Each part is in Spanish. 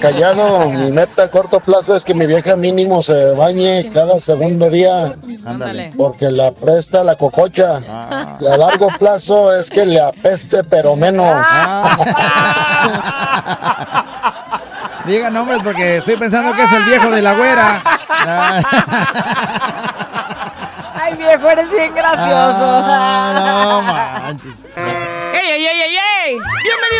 callado. Mi meta a corto plazo es que mi vieja mínimo se bañe cada segundo día. Ándale. Porque la presta la cococha. Y a largo plazo es que le apeste, pero menos. Diga nombres porque estoy pensando que es el viejo de la güera. Ay, viejo, eres bien gracioso. Ah, no manches.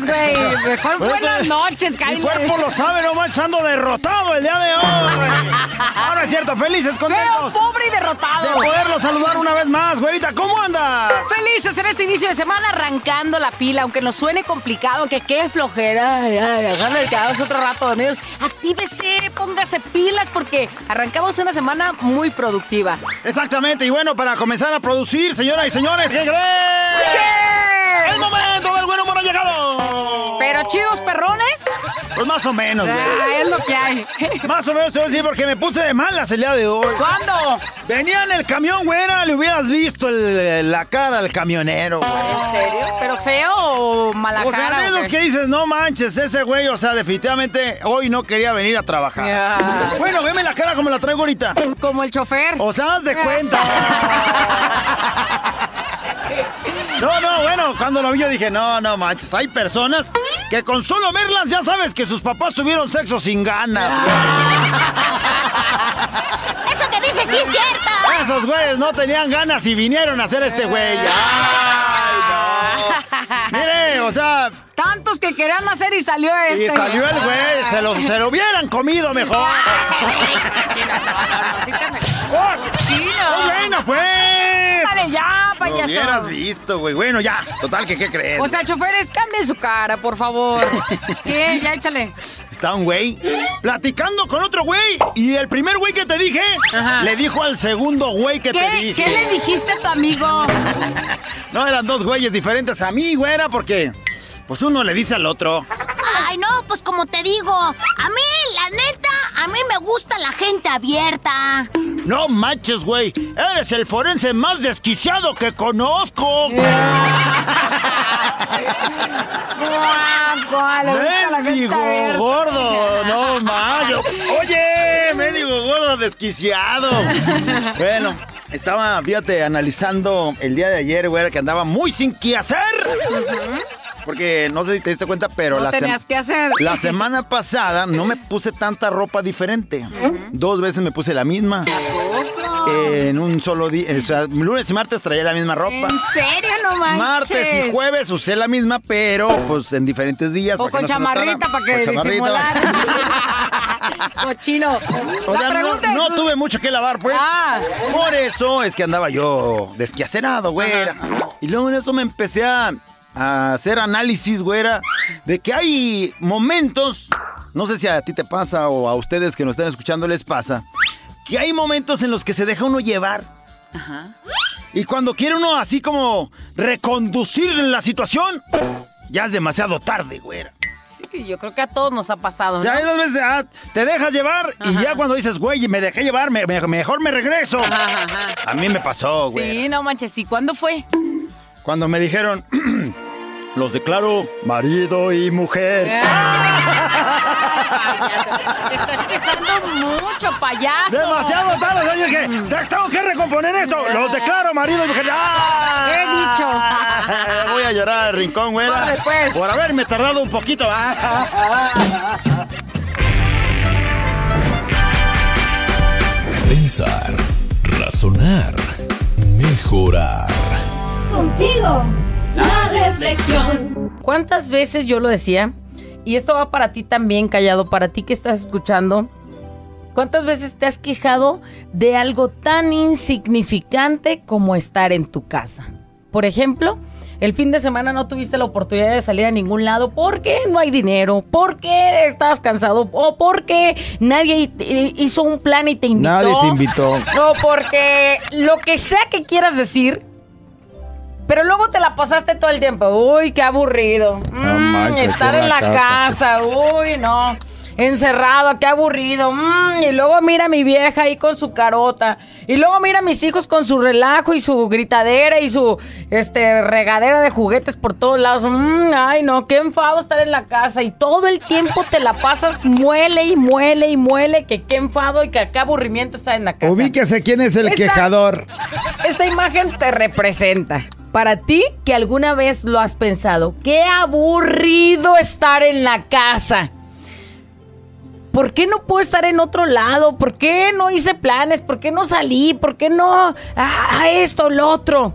Güey? Mejor buenas noches, Mi Kyle. cuerpo lo sabe, no ando derrotado el día de hoy. Ahora es cierto, felices, contentos pobre y de derrotado. poderlo saludar una vez más, güerita. ¿Cómo andas? Felices en este inicio de semana arrancando la pila, aunque nos suene complicado, que qué flojera. Ay, ay, déjame quedaros otro rato dormidos. Actívese, póngase pilas porque arrancamos una semana muy productiva. Exactamente, y bueno, para comenzar a producir, señoras y señores, ¿qué creen? ¡El momento del buen humor ha llegado! Pero chidos perrones, Pues más o menos, güey. ah, es lo que hay. Más o menos te voy a decir porque me puse de malas el día de hoy. ¿Cuándo? Venía en el camión, güera, le hubieras visto el- la cara al camionero, güey. ¿En serio? ¿Pero feo o mala O sea, cara? de los qué? que dices, no manches, ese güey, o sea, definitivamente hoy no quería venir a trabajar. Ya. Bueno, veme la cara como la traigo ahorita. Como el chofer. O sea, haz de cuenta. No, no, bueno, cuando lo vi yo dije, no, no manches, hay personas que con solo verlas ya sabes que sus papás tuvieron sexo sin ganas. Eso que dices sí es cierto. güey. Esos güeyes no tenían ganas y vinieron a hacer este güey. Ay, no. Mire, o sea, Tantos que querían hacer y salió este. y salió el güey, se lo, se lo hubieran comido mejor. No, no, no, sí. Oh, bueno, pues. Dale ya, Lo hubieras payaso. visto, güey. Bueno, ya. Total, que qué crees? O sea, choferes, cambien su cara, por favor. ¿Qué? Ya échale. Está un güey platicando con otro güey. Y el primer güey que te dije, Ajá. le dijo al segundo güey que te ¿Qué, dije. ¿Qué le dijiste a tu amigo? No, eran dos güeyes diferentes a mí, güera, porque pues uno le dice al otro. Ay, no, pues como te digo, a mí, la neta, a mí me gusta la gente abierta. No manches, güey. Eres el forense más desquiciado que conozco. Mendigo gordo, no mayo. Oye, mendigo gordo desquiciado. Bueno, estaba, fíjate, analizando el día de ayer, güey, que andaba muy sin qué hacer. Porque no sé si te diste cuenta, pero No la, tenías que hacer. la semana pasada no me puse tanta ropa diferente. Dos veces me puse la misma. En un solo día, o sea, lunes y martes traía la misma ropa. ¿En serio? No manches. Martes y jueves usé la misma, pero pues en diferentes días. O con no chamarrita para que disimular. Cochino. O sea, no, no tuve mucho que lavar, pues. Ah. Por eso es que andaba yo desquiacerado, güera. Y luego en eso me empecé a, a hacer análisis, güera, de que hay momentos, no sé si a ti te pasa o a ustedes que nos están escuchando les pasa, que hay momentos en los que se deja uno llevar. Y cuando quiere uno así como reconducir la situación, ya es demasiado tarde, güera. Sí, yo creo que a todos nos ha pasado, O ¿no? sea, hay dos veces ah, te dejas llevar y ya cuando dices, güey, me dejé llevar, me- me- mejor me regreso. Ajá, ajá. A mí me pasó, güey. Sí, no manches. ¿Y cuándo fue? Cuando me dijeron, los declaro marido y mujer. Payaso. Te estás quejando mucho, payaso. Demasiado tarde, dije, "Te- tengo que recomponer esto. Los declaro marido y mujer. ¡Ah! He dicho. Voy a llorar al rincón, güey. Órale, pues. Por haberme tardado un poquito. ah. Pensar, razonar, mejorar. Contigo, la reflexión. ¿Cuántas veces yo lo decía? Y esto va para ti también, callado, para ti que estás escuchando. ¿Cuántas veces te has quejado de algo tan insignificante como estar en tu casa? Por ejemplo, el fin de semana no tuviste la oportunidad de salir a ningún lado porque no hay dinero, porque estás cansado o porque nadie hizo un plan y te invitó. Nadie te invitó. No, porque lo que sea que quieras decir, pero luego te la pasaste todo el tiempo. Uy, qué aburrido. Mm, estar en la la casa. casa. Uy, no. Encerrado, qué aburrido. Mm, y luego mira a mi vieja ahí con su carota. Y luego mira a mis hijos con su relajo y su gritadera y su este regadera de juguetes por todos lados. Mm, ay, no, qué enfado estar en la casa. Y todo el tiempo te la pasas muele y muele y muele. Que qué enfado y que qué aburrimiento estar en la casa. Ubíquese quién es el Esta- quejador. Esta imagen te representa. Para ti que alguna vez lo has pensado, qué aburrido estar en la casa. ¿Por qué no puedo estar en otro lado? ¿Por qué no hice planes? ¿Por qué no salí? ¿Por qué no ah, esto, lo otro?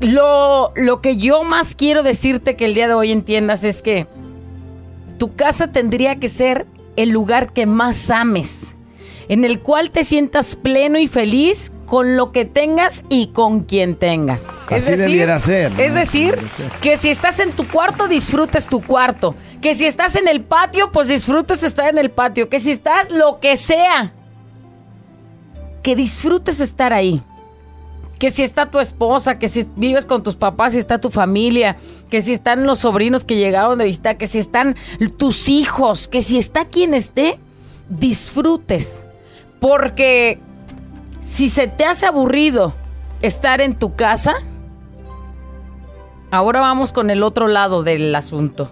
Lo, lo que yo más quiero decirte que el día de hoy entiendas es que tu casa tendría que ser el lugar que más ames, en el cual te sientas pleno y feliz con lo que tengas y con quien tengas. Así debiera ser, ¿no? Es decir, Debiera ser. que si estás en tu cuarto, disfrutes tu cuarto. Que si estás en el patio, pues disfrutes estar en el patio. Que si estás lo que sea, que disfrutes estar ahí. Que si está tu esposa, que si vives con tus papás, si está tu familia, que si están los sobrinos que llegaron de visita, que si están tus hijos, que si está quien esté, disfrutes. Porque si se te hace aburrido estar en tu casa, ahora vamos con el otro lado del asunto.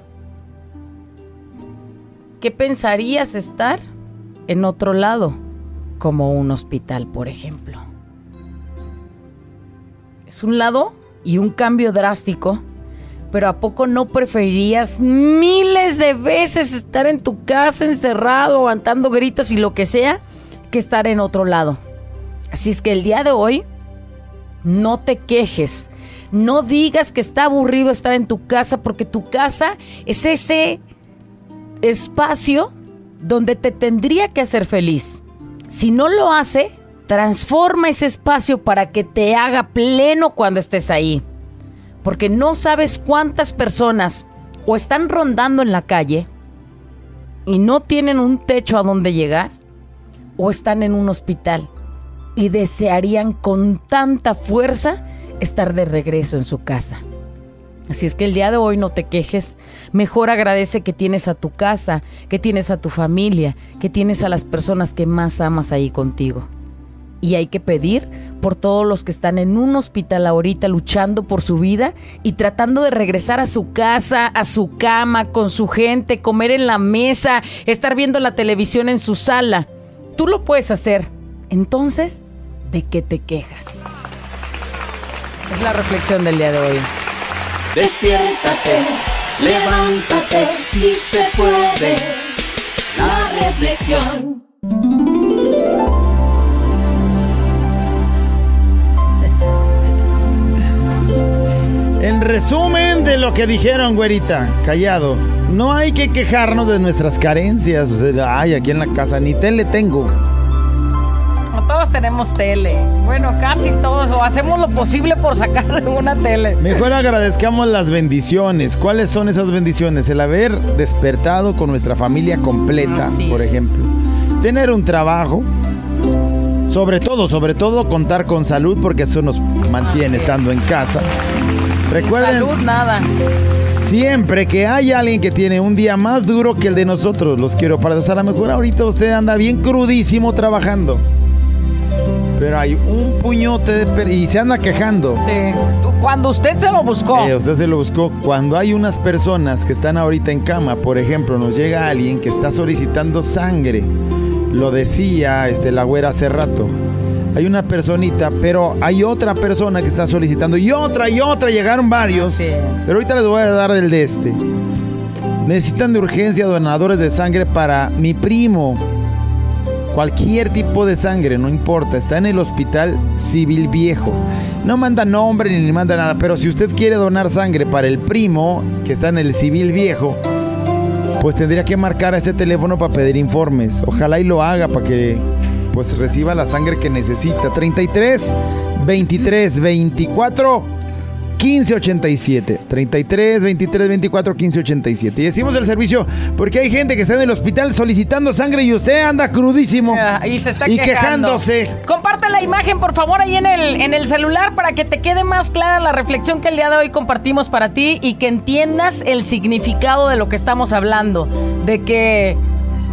¿Qué pensarías estar en otro lado? Como un hospital, por ejemplo. Es un lado y un cambio drástico, pero ¿a poco no preferirías miles de veces estar en tu casa encerrado, aguantando gritos y lo que sea, que estar en otro lado? Así es que el día de hoy, no te quejes. No digas que está aburrido estar en tu casa porque tu casa es ese espacio donde te tendría que hacer feliz. Si no lo hace, transforma ese espacio para que te haga pleno cuando estés ahí. Porque no sabes cuántas personas o están rondando en la calle y no tienen un techo a donde llegar o están en un hospital y desearían con tanta fuerza estar de regreso en su casa. Así es que el día de hoy no te quejes, mejor agradece que tienes a tu casa, que tienes a tu familia, que tienes a las personas que más amas ahí contigo. Y hay que pedir por todos los que están en un hospital ahorita luchando por su vida y tratando de regresar a su casa, a su cama, con su gente, comer en la mesa, estar viendo la televisión en su sala. Tú lo puedes hacer. Entonces, ¿de qué te quejas? Es la reflexión del día de hoy. Despiértate, levántate, si se puede. La reflexión. En resumen de lo que dijeron, güerita, callado. No hay que quejarnos de nuestras carencias. O sea, ay, aquí en la casa ni tele tengo. No todos tenemos tele. Bueno, casi todos. O hacemos lo posible por sacar una tele. Mejor agradezcamos las bendiciones. ¿Cuáles son esas bendiciones? El haber despertado con nuestra familia completa, Así por es. ejemplo. Tener un trabajo. Sobre todo, sobre todo contar con salud porque eso nos mantiene Así es. estando en casa. Recuerden Salud, nada. Siempre que hay alguien que tiene un día más duro que el de nosotros. Los quiero para a lo mejor ahorita usted anda bien crudísimo trabajando. Pero hay un puñote de per- y se anda quejando. Sí. Cuando usted se lo buscó. Eh, usted se lo buscó. Cuando hay unas personas que están ahorita en cama, por ejemplo, nos llega alguien que está solicitando sangre. Lo decía este, la güera hace rato. Hay una personita, pero hay otra persona que está solicitando. Y otra, y otra, llegaron varios. Pero ahorita les voy a dar el de este. Necesitan de urgencia donadores de sangre para mi primo. Cualquier tipo de sangre, no importa. Está en el hospital civil viejo. No manda nombre ni manda nada. Pero si usted quiere donar sangre para el primo que está en el civil viejo, pues tendría que marcar a ese teléfono para pedir informes. Ojalá y lo haga para que pues reciba la sangre que necesita. 33 23 24 1587. 33 23 24 1587. Y decimos el servicio porque hay gente que está en el hospital solicitando sangre y usted anda crudísimo. Ah, y se está y quejando. quejándose. Comparte la imagen, por favor, ahí en el, en el celular para que te quede más clara la reflexión que el día de hoy compartimos para ti y que entiendas el significado de lo que estamos hablando. De que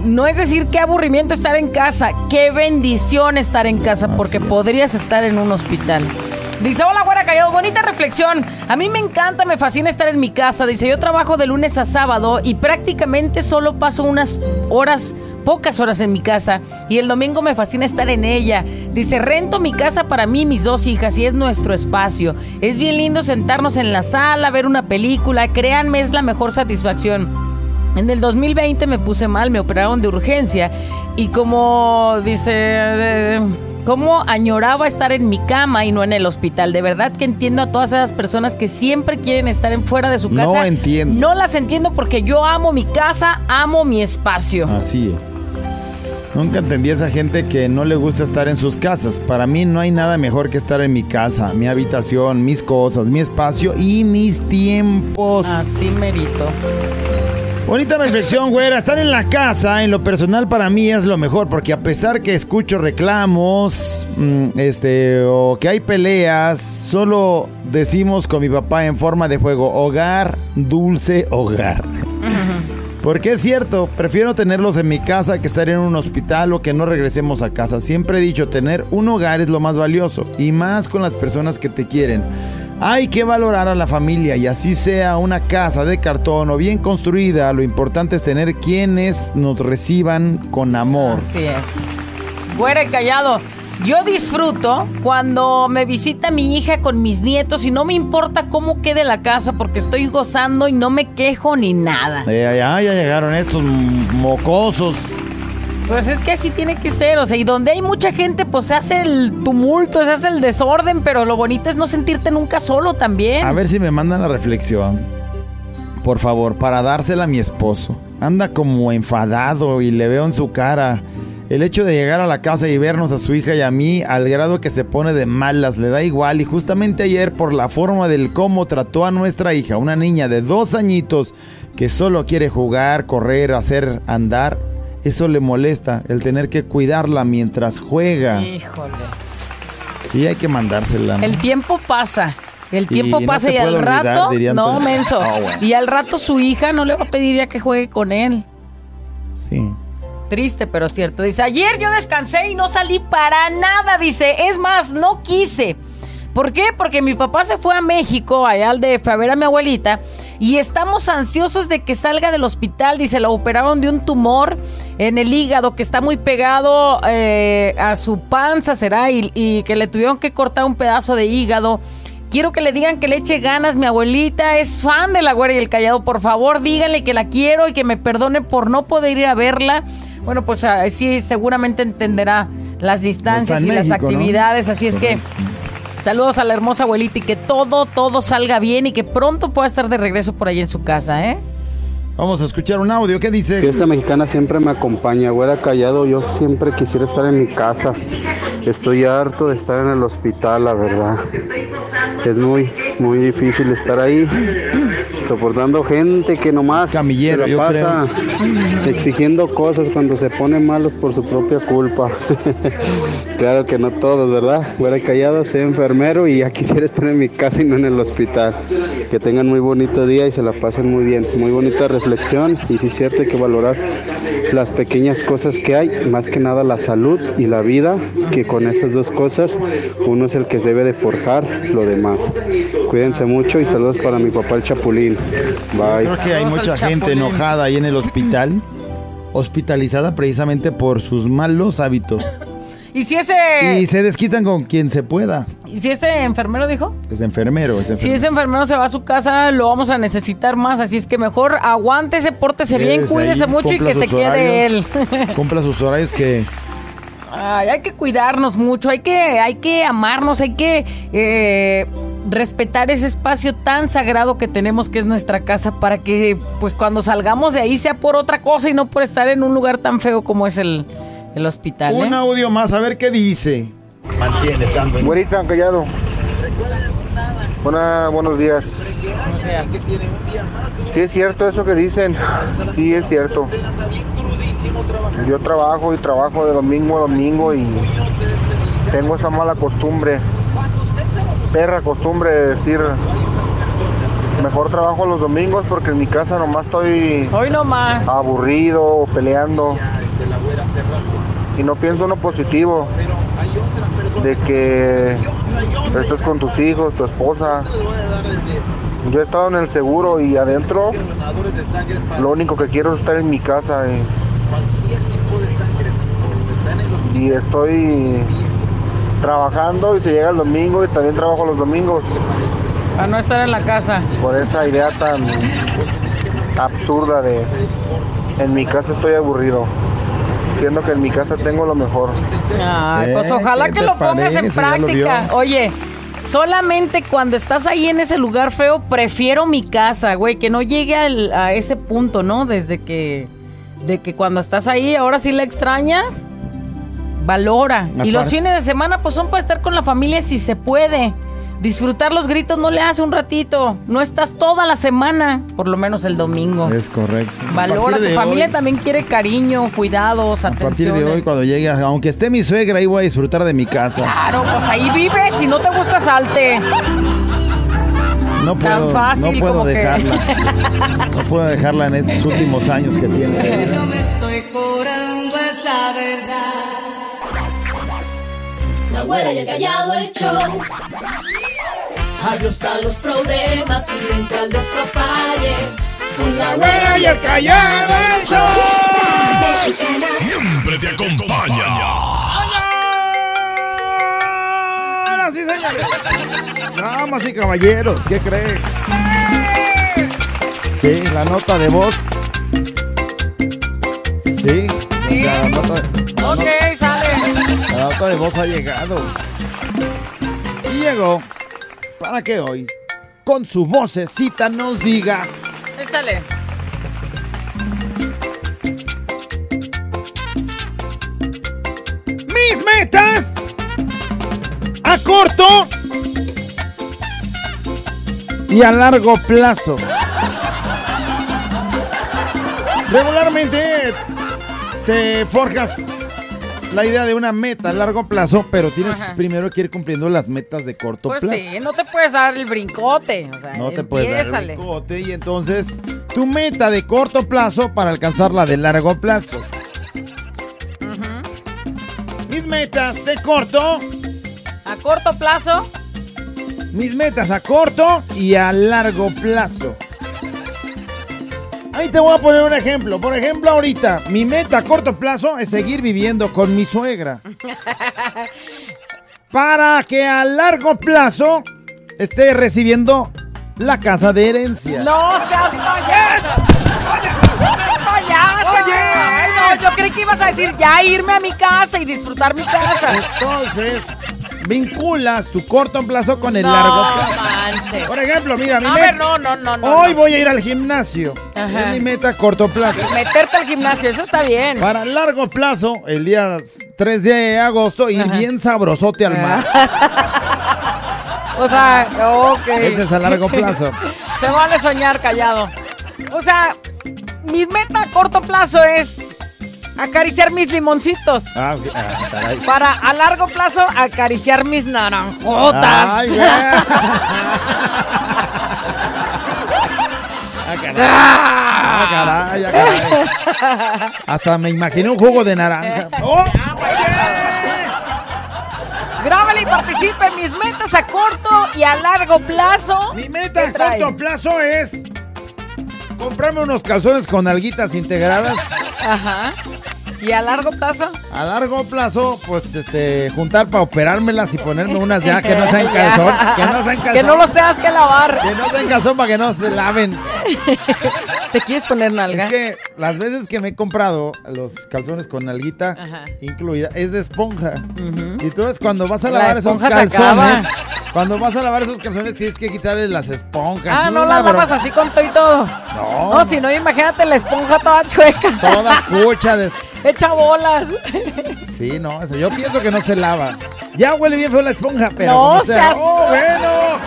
no es decir qué aburrimiento estar en casa, qué bendición estar en casa, porque podrías estar en un hospital. Dice, hola, güera callado, bonita reflexión. A mí me encanta, me fascina estar en mi casa. Dice, yo trabajo de lunes a sábado y prácticamente solo paso unas horas, pocas horas en mi casa. Y el domingo me fascina estar en ella. Dice, rento mi casa para mí y mis dos hijas y es nuestro espacio. Es bien lindo sentarnos en la sala, ver una película. Créanme, es la mejor satisfacción. En el 2020 me puse mal, me operaron de urgencia y como dice... eh, cómo añoraba estar en mi cama y no en el hospital. De verdad que entiendo a todas esas personas que siempre quieren estar en fuera de su casa. No entiendo. No las entiendo porque yo amo mi casa, amo mi espacio. Así es. Nunca entendí a esa gente que no le gusta estar en sus casas. Para mí no hay nada mejor que estar en mi casa, mi habitación, mis cosas, mi espacio y mis tiempos. Así merito. Bonita reflexión, güera. Estar en la casa, en lo personal, para mí es lo mejor, porque a pesar que escucho reclamos, mm, este, o que hay peleas, solo decimos con mi papá en forma de juego: hogar, dulce hogar. Porque es cierto, prefiero tenerlos en mi casa que estar en un hospital o que no regresemos a casa. Siempre he dicho, tener un hogar es lo más valioso, y más con las personas que te quieren. Hay que valorar a la familia y así sea una casa de cartón o bien construida, lo importante es tener quienes nos reciban con amor. Así es. Y callado. Yo disfruto cuando me visita mi hija con mis nietos y no me importa cómo quede la casa porque estoy gozando y no me quejo ni nada. Eh, ya, ya llegaron estos mocosos. Pues es que así tiene que ser, o sea, y donde hay mucha gente, pues se hace el tumulto, se hace el desorden, pero lo bonito es no sentirte nunca solo también. A ver si me mandan la reflexión. Por favor, para dársela a mi esposo. Anda como enfadado y le veo en su cara. El hecho de llegar a la casa y vernos a su hija y a mí al grado que se pone de malas, le da igual. Y justamente ayer, por la forma del cómo trató a nuestra hija, una niña de dos añitos que solo quiere jugar, correr, hacer andar, eso le molesta, el tener que cuidarla mientras juega. Híjole. Sí, hay que mandársela. ¿no? El tiempo pasa. El tiempo pasa y al olvidar, rato, no menso, Ah, bueno. y al rato su hija no le va a pedir ya que juegue con él. Sí. Triste, pero cierto. Dice, ayer yo descansé y no salí para nada. Dice, es más, no quise. ¿Por qué? Porque mi papá se fue a México, allá al DF, a ver a mi abuelita. Y estamos ansiosos de que salga del hospital. Dice, lo operaron de un tumor en el hígado que está muy pegado eh, a su panza, será, y, y que le tuvieron que cortar un pedazo de hígado. Quiero que le digan que le eche ganas. Mi abuelita es fan de la güera y el callado. Por favor, díganle que la quiero y que me perdone por no poder ir a verla. Bueno, pues ah, sí, seguramente entenderá las distancias y las actividades. Así es que saludos a la hermosa abuelita y que todo, todo salga bien y que pronto pueda estar de regreso por ahí en su casa, ¿eh? Vamos a escuchar un audio. ¿Qué dice? Fiesta mexicana siempre me acompaña, güera callado. Yo siempre quisiera estar en mi casa. Estoy harto de estar en el hospital, la verdad. Es muy, muy difícil estar ahí, soportando gente que nomás Camillero, se la pasa exigiendo cosas cuando se ponen malos por su propia culpa. claro que no todos, ¿verdad? Güera callado, soy enfermero y ya quisiera estar en mi casa y no en el hospital. Que tengan muy bonito día y se la pasen muy bien. Muy bonita reflexión y sí es cierto hay que valorar las pequeñas cosas que hay, más que nada la salud y la vida, que con esas dos cosas uno es el que debe de forjar lo demás. Cuídense mucho y saludos para mi papá el Chapulín. Bye. Creo que hay mucha gente enojada ahí en el hospital, hospitalizada precisamente por sus malos hábitos. Y si ese, Y se desquitan con quien se pueda. Y si ese enfermero dijo, Es enfermero, es si ese enfermero se va a su casa, lo vamos a necesitar más. Así es que mejor aguántese, pórtese bien, cuídese ahí, mucho y que se quede él. Cumpla sus horarios que Ay, hay que cuidarnos mucho, hay que, hay que amarnos, hay que eh, respetar ese espacio tan sagrado que tenemos que es nuestra casa para que pues cuando salgamos de ahí sea por otra cosa y no por estar en un lugar tan feo como es el, el hospital. ¿eh? Un audio más, a ver qué dice. Mantiene tanto. Güerita, callado. Buena, buenos días. Sí es cierto eso que dicen. Sí es cierto. Yo trabajo y trabajo de domingo a domingo y tengo esa mala costumbre, perra costumbre de decir, mejor trabajo los domingos porque en mi casa nomás estoy Hoy no más. aburrido o peleando y no pienso en lo positivo de que estás con tus hijos, tu esposa. Yo he estado en el seguro y adentro lo único que quiero es estar en mi casa y, y estoy trabajando y se llega el domingo y también trabajo los domingos Para no estar en la casa. por esa idea tan absurda de en mi casa estoy aburrido, siendo que en mi casa tengo lo mejor. Ay, pues ojalá ¿Qué que lo pongas en práctica. Oye, solamente cuando estás ahí en ese lugar feo, prefiero mi casa, güey, que no llegue al- a ese punto, ¿no? Desde que, de que cuando estás ahí, ahora sí la extrañas, valora. Y los fines de semana, pues son para estar con la familia si se puede. Disfrutar los gritos no le hace un ratito. No estás toda la semana, por lo menos el domingo. Es correcto. Valora, tu familia hoy- también quiere cariño, cuidados, A partir de hoy, cuando llegue, aunque esté mi suegra, ahí voy a disfrutar de mi casa. Claro, pues ahí vives. Si no te gusta, salte. No puedo, fácil no puedo como que- dejarla. No puedo dejarla en estos últimos años que tiene. estoy curando es la verdad. La güera y el callado el show. Adiós a los problemas y vente al despapalle. Con la güera y el callado el show. Siempre te acompaña. Ahora sí, señores. Damas y caballeros, ¿qué creen? Sí, la nota de voz. Sí. Sí. La nota, la Ok, sale. La nota de voz ha llegado. Y llegó para que hoy, con su vocecita, nos diga Échale. mis metas a corto y a largo plazo. Regularmente te forjas la idea de una meta a largo plazo, pero tienes Ajá. primero que ir cumpliendo las metas de corto Pues plazo. sí, no te puedes dar el brincote. O sea, No te puedes dar el brincote y entonces tu meta de corto plazo para alcanzar la de largo plazo. Mis metas de corto, A corto plazo, mis metas a corto y a largo plazo. Ahí te voy a poner un ejemplo. Por ejemplo, ahorita, mi meta a corto plazo es seguir viviendo con mi suegra. Para que a largo plazo esté recibiendo la casa de herencia. no seas payaso. Payaso. Ay, no, yo creí que ibas a decir ya irme a mi casa y disfrutar mi casa. Entonces, vinculas tu corto plazo con el no, largo plazo. manches. Por ejemplo, mira, mi A meta. ver, no, no, no, no. Hoy voy a ir al gimnasio. Ajá. Es mi meta a corto plazo. Meterte al gimnasio, eso está bien. Para largo plazo, el día 3 de agosto, ir Ajá. bien sabrosote al mar. O sea, ok. Ese es a largo plazo. Se vale soñar callado. O sea, mi meta a corto plazo es acariciar mis limoncitos. Ah. Ah. Para a largo plazo acariciar mis naranjotas. Ay, güey. Ah, caray. Ah, caray, ah, caray. Hasta me imaginé un jugo de naranja. ¡Oh! Grábale y participe mis metas a corto y a largo plazo. Mi meta ¿Qué a corto plazo es comprarme unos calzones con alguitas integradas. Ajá. ¿Y a largo plazo? A largo plazo, pues, este, juntar para operármelas y ponerme unas ya que no sean calzón. Que no sean calzón. Que no los tengas que lavar. Que no sean calzón para que no se laven. ¿Te quieres poner nalga? Es que las veces que me he comprado los calzones con nalguita Ajá. incluida es de esponja. Ujú. Y tú ves cuando vas a La lavar esos calzones, cuando vas a lavar esos calzones tienes que quitarle las esponjas. Ah, no una la lavas así con todo y todo. No. No, si no, imagínate la esponja toda chueca. Toda cucha de... Hecha bolas. Sí, no, o sea, yo pienso que no se lava. Ya huele bien feo la esponja, pero No como sea. seas- ¡Oh, bueno!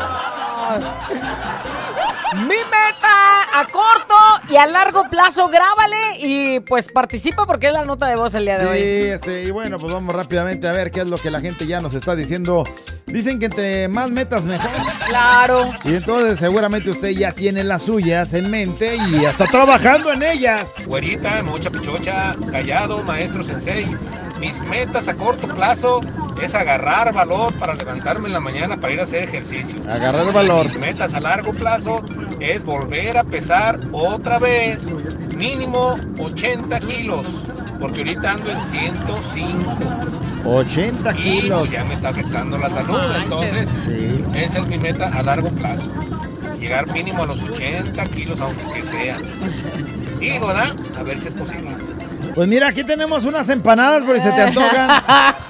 Mi meta a corto y a largo plazo, grábale y pues participa porque es la nota de voz el día de Sí, hoy. este, y bueno, pues vamos rápidamente a ver qué es lo que la gente ya nos está diciendo. Dicen que entre más metas mejor. Claro. Y entonces seguramente usted ya tiene las suyas en mente y ya está trabajando en ellas. Güerita, mucha pichocha, callado, maestro sensei. Mis metas a corto plazo es agarrar valor para levantarme en la mañana para ir a hacer ejercicio. Agarrar valor. Mis metas a largo plazo es volver a pesar otra vez mínimo 80 kilos, porque ahorita ando en 105. 80 Y kilos. pues, ya me está afectando la salud, entonces Sí. esa es mi meta a largo plazo. Llegar mínimo a los 80 kilos, aunque sea. Digo, ¿verdad? A ver si es posible. Pues mira, aquí tenemos unas empanadas por si se te antojan.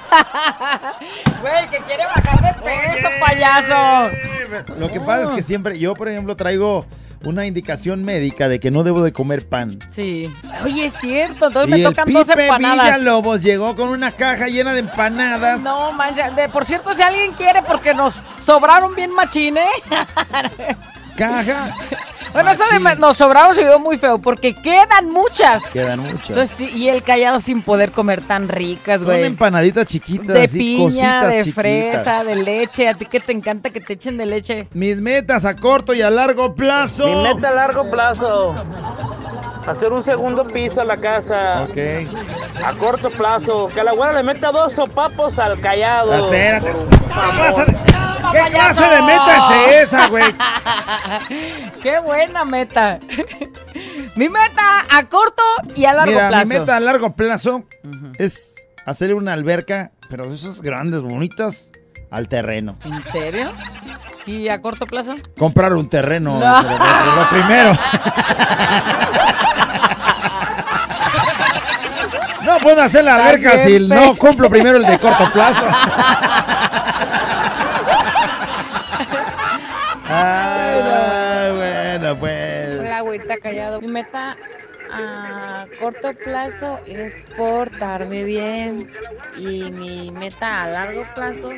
Güey, que quiere bajar de peso, payaso. Lo que pasa es que siempre, yo por ejemplo traigo una indicación médica de que no debo de comer pan. Sí. Oye, es cierto, entonces y me el tocan dos Pipe empanadas. Villalobos llegó con una caja llena de empanadas. No, mancha. De, por cierto, si alguien quiere, porque nos sobraron bien machines. Caja. Bueno, nos sobraron se vio muy feo, porque quedan muchas. Quedan muchas. Entonces, y el callado sin poder comer tan ricas, Son güey. empanaditas chiquitas, De así, piña, cositas de chiquitas. fresa, de leche. A ti que te encanta que te echen de leche. Mis metas a corto y a largo plazo. Mi meta a largo plazo. Hacer un segundo piso a la casa. Ok. A corto plazo. Que la güera le meta dos sopapos al callado. Espérate. ¿Qué clase de, ¿qué clase de meta es esa, güey? Qué buena meta. Mi meta a corto y a largo Mira, plazo. mi meta a largo plazo es hacerle una alberca, pero de esas grandes, bonitas, al terreno. ¿En serio? ¿Y a corto plazo? Comprar un terreno, No. pero lo, lo primero. No puedo hacer la alberca si no cumplo primero el de corto plazo. Ah, bueno, pues. Hola, güerita callado. Mi meta a corto plazo es portarme bien. Y mi meta a largo plazo,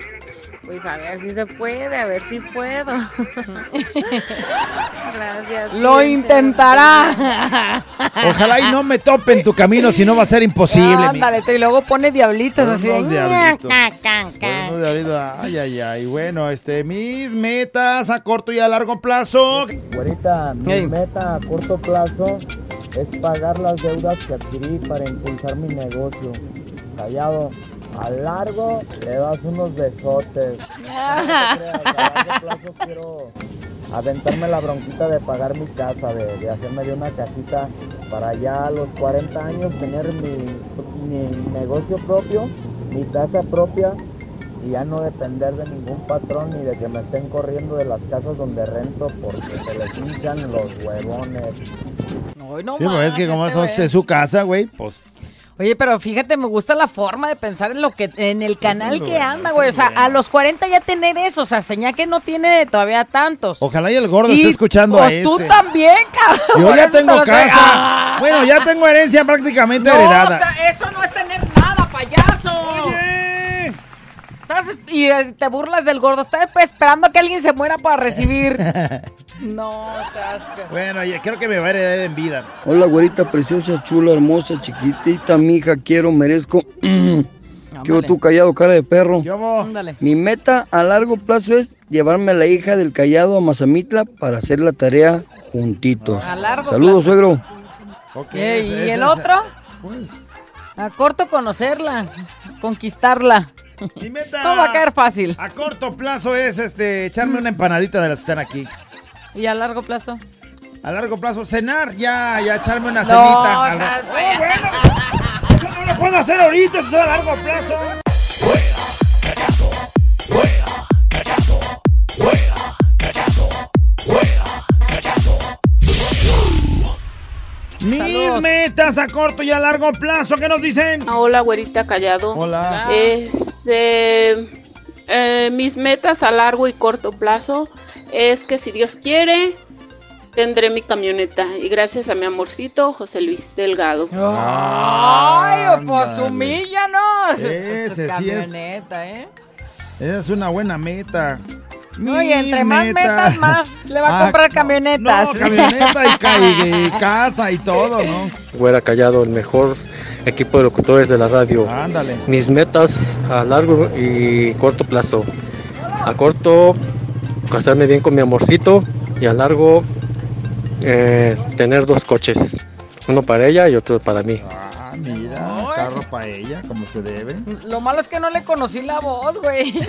pues a ver si se puede, a ver si puedo. Gracias. Lo intentará. Ojalá y no me tope en tu camino, si no va a ser imposible. Ándale, y luego pone diablitas así. Unos diablitos. Ahorita, ay, ay, ay. Bueno, este, mis metas a corto y a largo plazo. Güerita, mi meta a corto plazo es pagar las deudas que adquirí para impulsar mi negocio. Callado, a largo le das unos besotes. No te creas, a largo plazo quiero aventarme la bronquita de pagar mi casa, de, de hacerme de una casita para ya a los 40 años tener mi, mi negocio propio, mi casa propia y ya no depender de ningún patrón ni de que me estén corriendo de las casas donde rento porque se les hinchan los huevones. Ay, no sí, pues es que como este eso es su casa, güey, pues. Oye, pero fíjate, me gusta la forma de pensar en lo que en el canal es lo que anda, güey. O sea, a los 40 ya tener eso, o sea, señal que no tiene todavía tantos. Ojalá y el gordo Y, esté escuchando a pues, este. tú también, cabrón. Yo ya tengo casa. ¡Ah! Bueno, ya tengo herencia prácticamente No, heredada. o sea, eso no es tener nada, payaso. Estás es- y eh, te burlas del gordo. Estás pues, esperando a que alguien se muera para recibir. no, seas... Bueno, ya creo que me va a heredar en vida. Hola, güerita preciosa, chula, hermosa, chiquitita, mija, quiero, merezco. Quiero tú callado, cara de perro. Mi meta a largo plazo es llevarme a la hija del callado a Mazamitla para hacer la tarea juntitos. A largo Saludos, plazo. suegro. ¿Y ese- el ese- otro? Pues. A corto conocerla, conquistarla. Mi meta No va a caer fácil. A corto plazo es este echarme una empanadita de las que están aquí. ¿Y a largo plazo? A largo plazo, cenar, ya, ya echarme una No, cenita. o Al sea, ra- Eso no lo puedo hacer ahorita, eso es a largo plazo. Mis Saludos. metas a corto y a largo plazo, ¿qué nos dicen? Ah, Hola, güerita callado. Hola. Este, eh, mis metas a largo y corto plazo es que si Dios quiere, tendré mi camioneta. Y gracias a mi amorcito, José Luis Delgado. Ay, pues Ándale. humíllanos. Ese Su sí es- camioneta, ¿eh? Esa es una buena meta. No, y entre más metas, más le va a Ah, comprar camionetas. No, camioneta y, ca- y- y casa y todo, ¿no? Güera Callado, el mejor equipo de locutores de la radio. Ándale. Mis metas a largo y corto plazo. A corto, casarme bien con mi amorcito y a largo, eh, tener dos coches. Uno para ella y otro para mí. Ah, mira, carro para ella, como se debe. Lo malo es que no le conocí la voz, güey.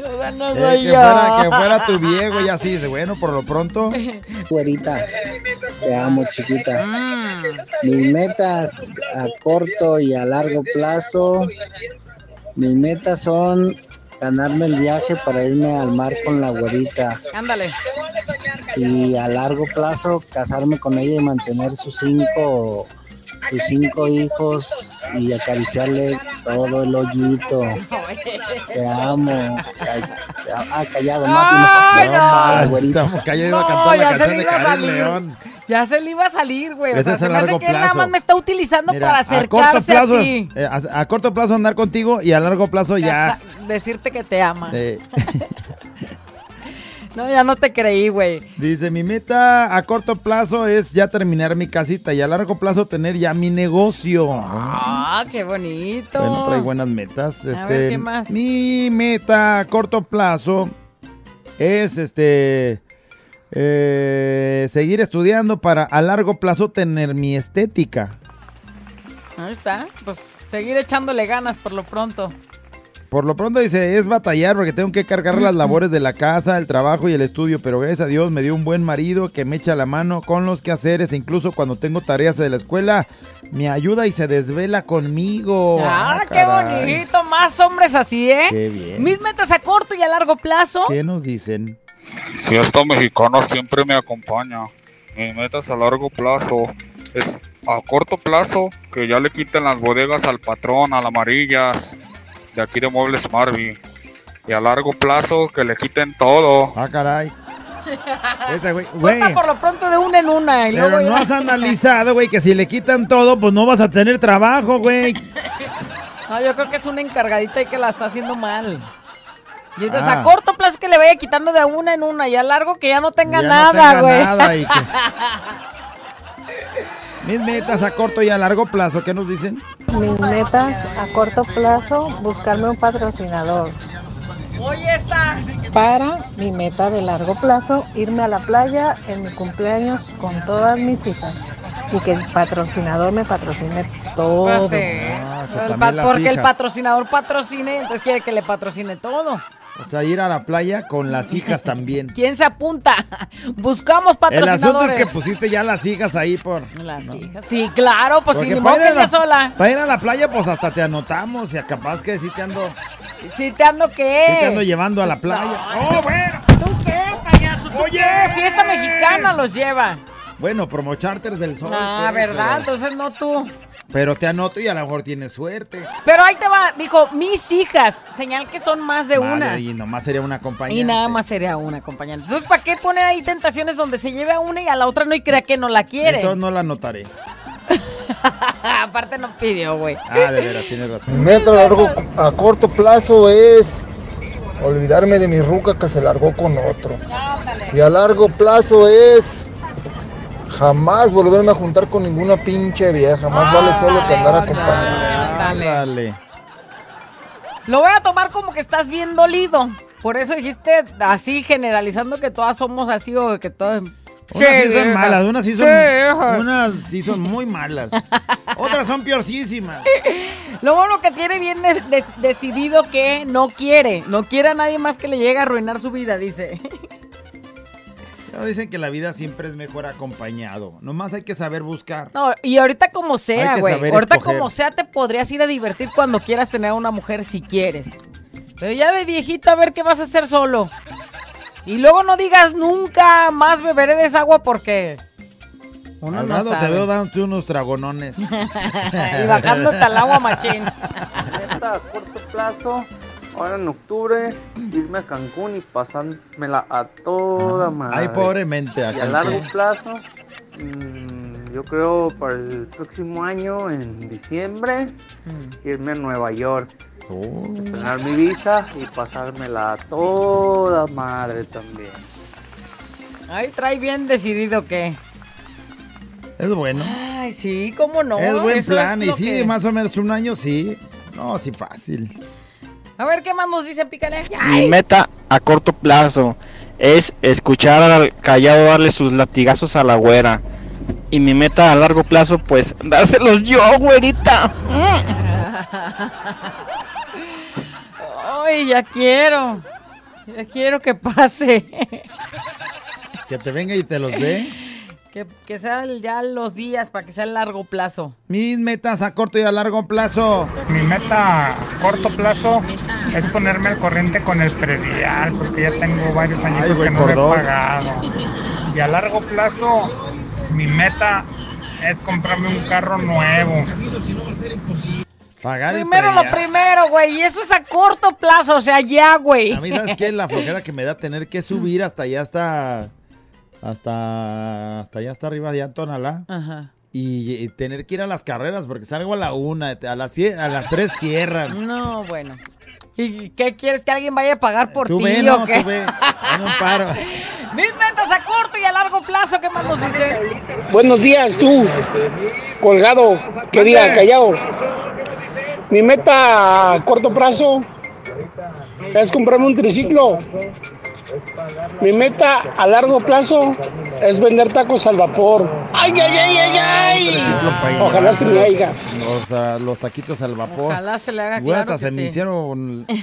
O sea, no Eh, que, yo. fuera, que fuera tu viejo y así dice, bueno, por lo pronto. Güerita, te amo chiquita. Mis metas a corto y a largo plazo, mis metas son ganarme el viaje para irme al mar con la güerita Ándale. y a largo plazo casarme con ella y mantener sus cinco sus cinco hijos y acariciarle todo el hoyito. Te amo. Ah, callado, Mati. No. callado, iba a No, cantar ya la se canción le de iba a salir. León. Ya se le iba a salir, güey. O sea, se a me hace que él nada más me está utilizando Mira, para a corto acercarse a, ti. eh, a, a corto plazo andar contigo y a largo plazo ya. Decirte que te ama. eh, No, ya no te creí, güey. dice, mi meta a corto plazo es ya terminar mi casita y a largo plazo tener ya mi negocio. Ah, qué bonito. Bueno, trae buenas metas. A Este, ver, ¿qué más? Mi meta a corto plazo es este eh, seguir estudiando para a largo plazo tener mi estética. Ahí está. Pues seguir echándole ganas por lo pronto. Por lo pronto dice, es batallar porque tengo que cargar las labores de la casa, el trabajo y el estudio, pero gracias a Dios me dio un buen marido que me echa la mano con los quehaceres, e incluso cuando tengo tareas de la escuela, me ayuda y se desvela conmigo. Ah, qué caray. bonito. Más hombres así, ¿eh? Qué bien. Mis metas a corto y a largo plazo. ¿Qué nos dicen? Fiesta mexicana siempre me acompaña. Mis metas a largo plazo es a corto plazo que ya le quiten las bodegas al patrón, a las amarillas, de aquí de Muebles Marvi. Y a largo plazo que le quiten todo. Ah, caray. Güey, güey. Corta por lo pronto de una en una. Y Pero luego no has analizado, güey, que si le quitan todo, pues no vas a tener trabajo, güey. No, yo creo que es una encargadita y que la está haciendo mal. Y entonces Ah. a corto plazo que le vaya quitando de una en una y a largo que ya no tenga Ya no nada, tenga güey. nada y que- Mis metas a corto y a largo plazo, ¿qué nos dicen? Mis metas a corto plazo, buscarme un patrocinador. Oye, está. Para mi meta de largo plazo, irme a la playa en mi cumpleaños con todas mis hijas. Y que el patrocinador me patrocine todo. Pues sí. Ah, que El también pa- las porque el patrocinador patrocine, entonces quiere que le patrocine todo. O sea, ir a la playa con las hijas también. ¿Quién se apunta? Buscamos El patrocinadores. asunto es que pusiste ya las hijas ahí por... Las hijas. Sí, claro, pues Porque si ni para modo ir, que a la, sola. para ir a la playa, pues hasta te anotamos y capaz que sí te ando, Si te ando qué. sí te ando llevando a la playa. Oh, bueno. ¿Tú qué, payaso? ¿Tú Oye. qué? Fiesta mexicana los lleva. Bueno, promo charters del sol. Ah, ¿verdad? Entonces no tú. Pero te anoto y a lo mejor tienes suerte. Pero ahí te va, dijo, mis hijas. Señal que son más de una. Y nomás sería una compañía. Y nada más sería una acompañante. Entonces, ¿para qué poner ahí tentaciones donde se lleve a una y a la otra no y crea que no la quiere? Entonces no la anotaré. Aparte no pidió, güey. Ah, de veras, tienes Mi razón. meta a, largo, a corto plazo es olvidarme de mi ruca que se largó con otro. Y a largo plazo es jamás volverme a juntar con ninguna pinche vieja. Más vale solo que andar acompañado. Dale. Lo voy a tomar como que estás bien dolido. Por eso dijiste así, generalizando que todas somos así o que todas... Unas sí son vieja. malas, unas sí son, unas sí son muy malas. Otras son peorcísimas. Lo bueno que tiene bien de- de- decidido que no quiere. No quiere a nadie más que le llegue a arruinar su vida, dice. Ya dicen que la vida siempre es mejor acompañado. Nomás hay que saber buscar. No, y ahorita como sea, güey. Ahorita escoger. como sea te podrías ir a divertir cuando quieras tener a una mujer si quieres. Pero ya de viejito a ver qué vas a hacer solo. Y luego no digas nunca más beberé de esa agua porque... Uno Al no rato te veo dándote unos dragonones. y bajándote al agua machín. A corto plazo, ahora en octubre, irme a Cancún y pasármela a toda madre. Ay, pobremente. a Y a largo plazo, mm, yo creo para el próximo año, en diciembre, irme a Nueva York. Estrenar mi visa y pasármela a toda madre también. Ay, trae bien decidido que. Es bueno. Ay, sí, cómo no. es buen Eso plan. es y sí, que- más o menos un año, sí. No, sí, fácil. A ver, ¿qué más nos dice Pícale? Mi meta a corto plazo es escuchar al callado darle sus latigazos a la güera. Y mi meta a largo plazo, pues, dárselos yo, güerita. Ay, ya quiero. Ya quiero que pase. Que te venga y te los dé. Que, que sean ya los días para que sea a largo plazo. Mis metas a corto y a largo plazo. Mi meta a corto plazo es ponerme al corriente con el predial, porque ya tengo varios años Ay, güey, que no por lo he dos. pagado. Y a largo plazo, mi meta es comprarme un carro nuevo. Pagar el Primero lo predial. primero, güey. Y eso es a corto plazo, o sea, ya, güey. A mí, ¿sabes qué? La flojera que me da tener que subir hasta allá, hasta. Hasta. Hasta allá, hasta arriba de Antonalá. Ajá. Y, y tener que ir a las carreras, porque salgo a la una, a las, sie- a las tres cierran. No, bueno. ¿Y qué quieres que alguien vaya a pagar por Tú ti ve, o no, qué? tú ve. Un paro. Mis metas a corto y a largo plazo, ¿qué más nos dice? Buenos días, tú, colgado, que diga callado. Mi meta a corto plazo es comprarme un triciclo. Mi meta a largo plazo es vender tacos al vapor. ¡Ay, ay, ay, ay, ay! Ojalá se me haya. Los, ah, los taquitos al vapor. Ojalá se le haga claro hasta que se me hicieron.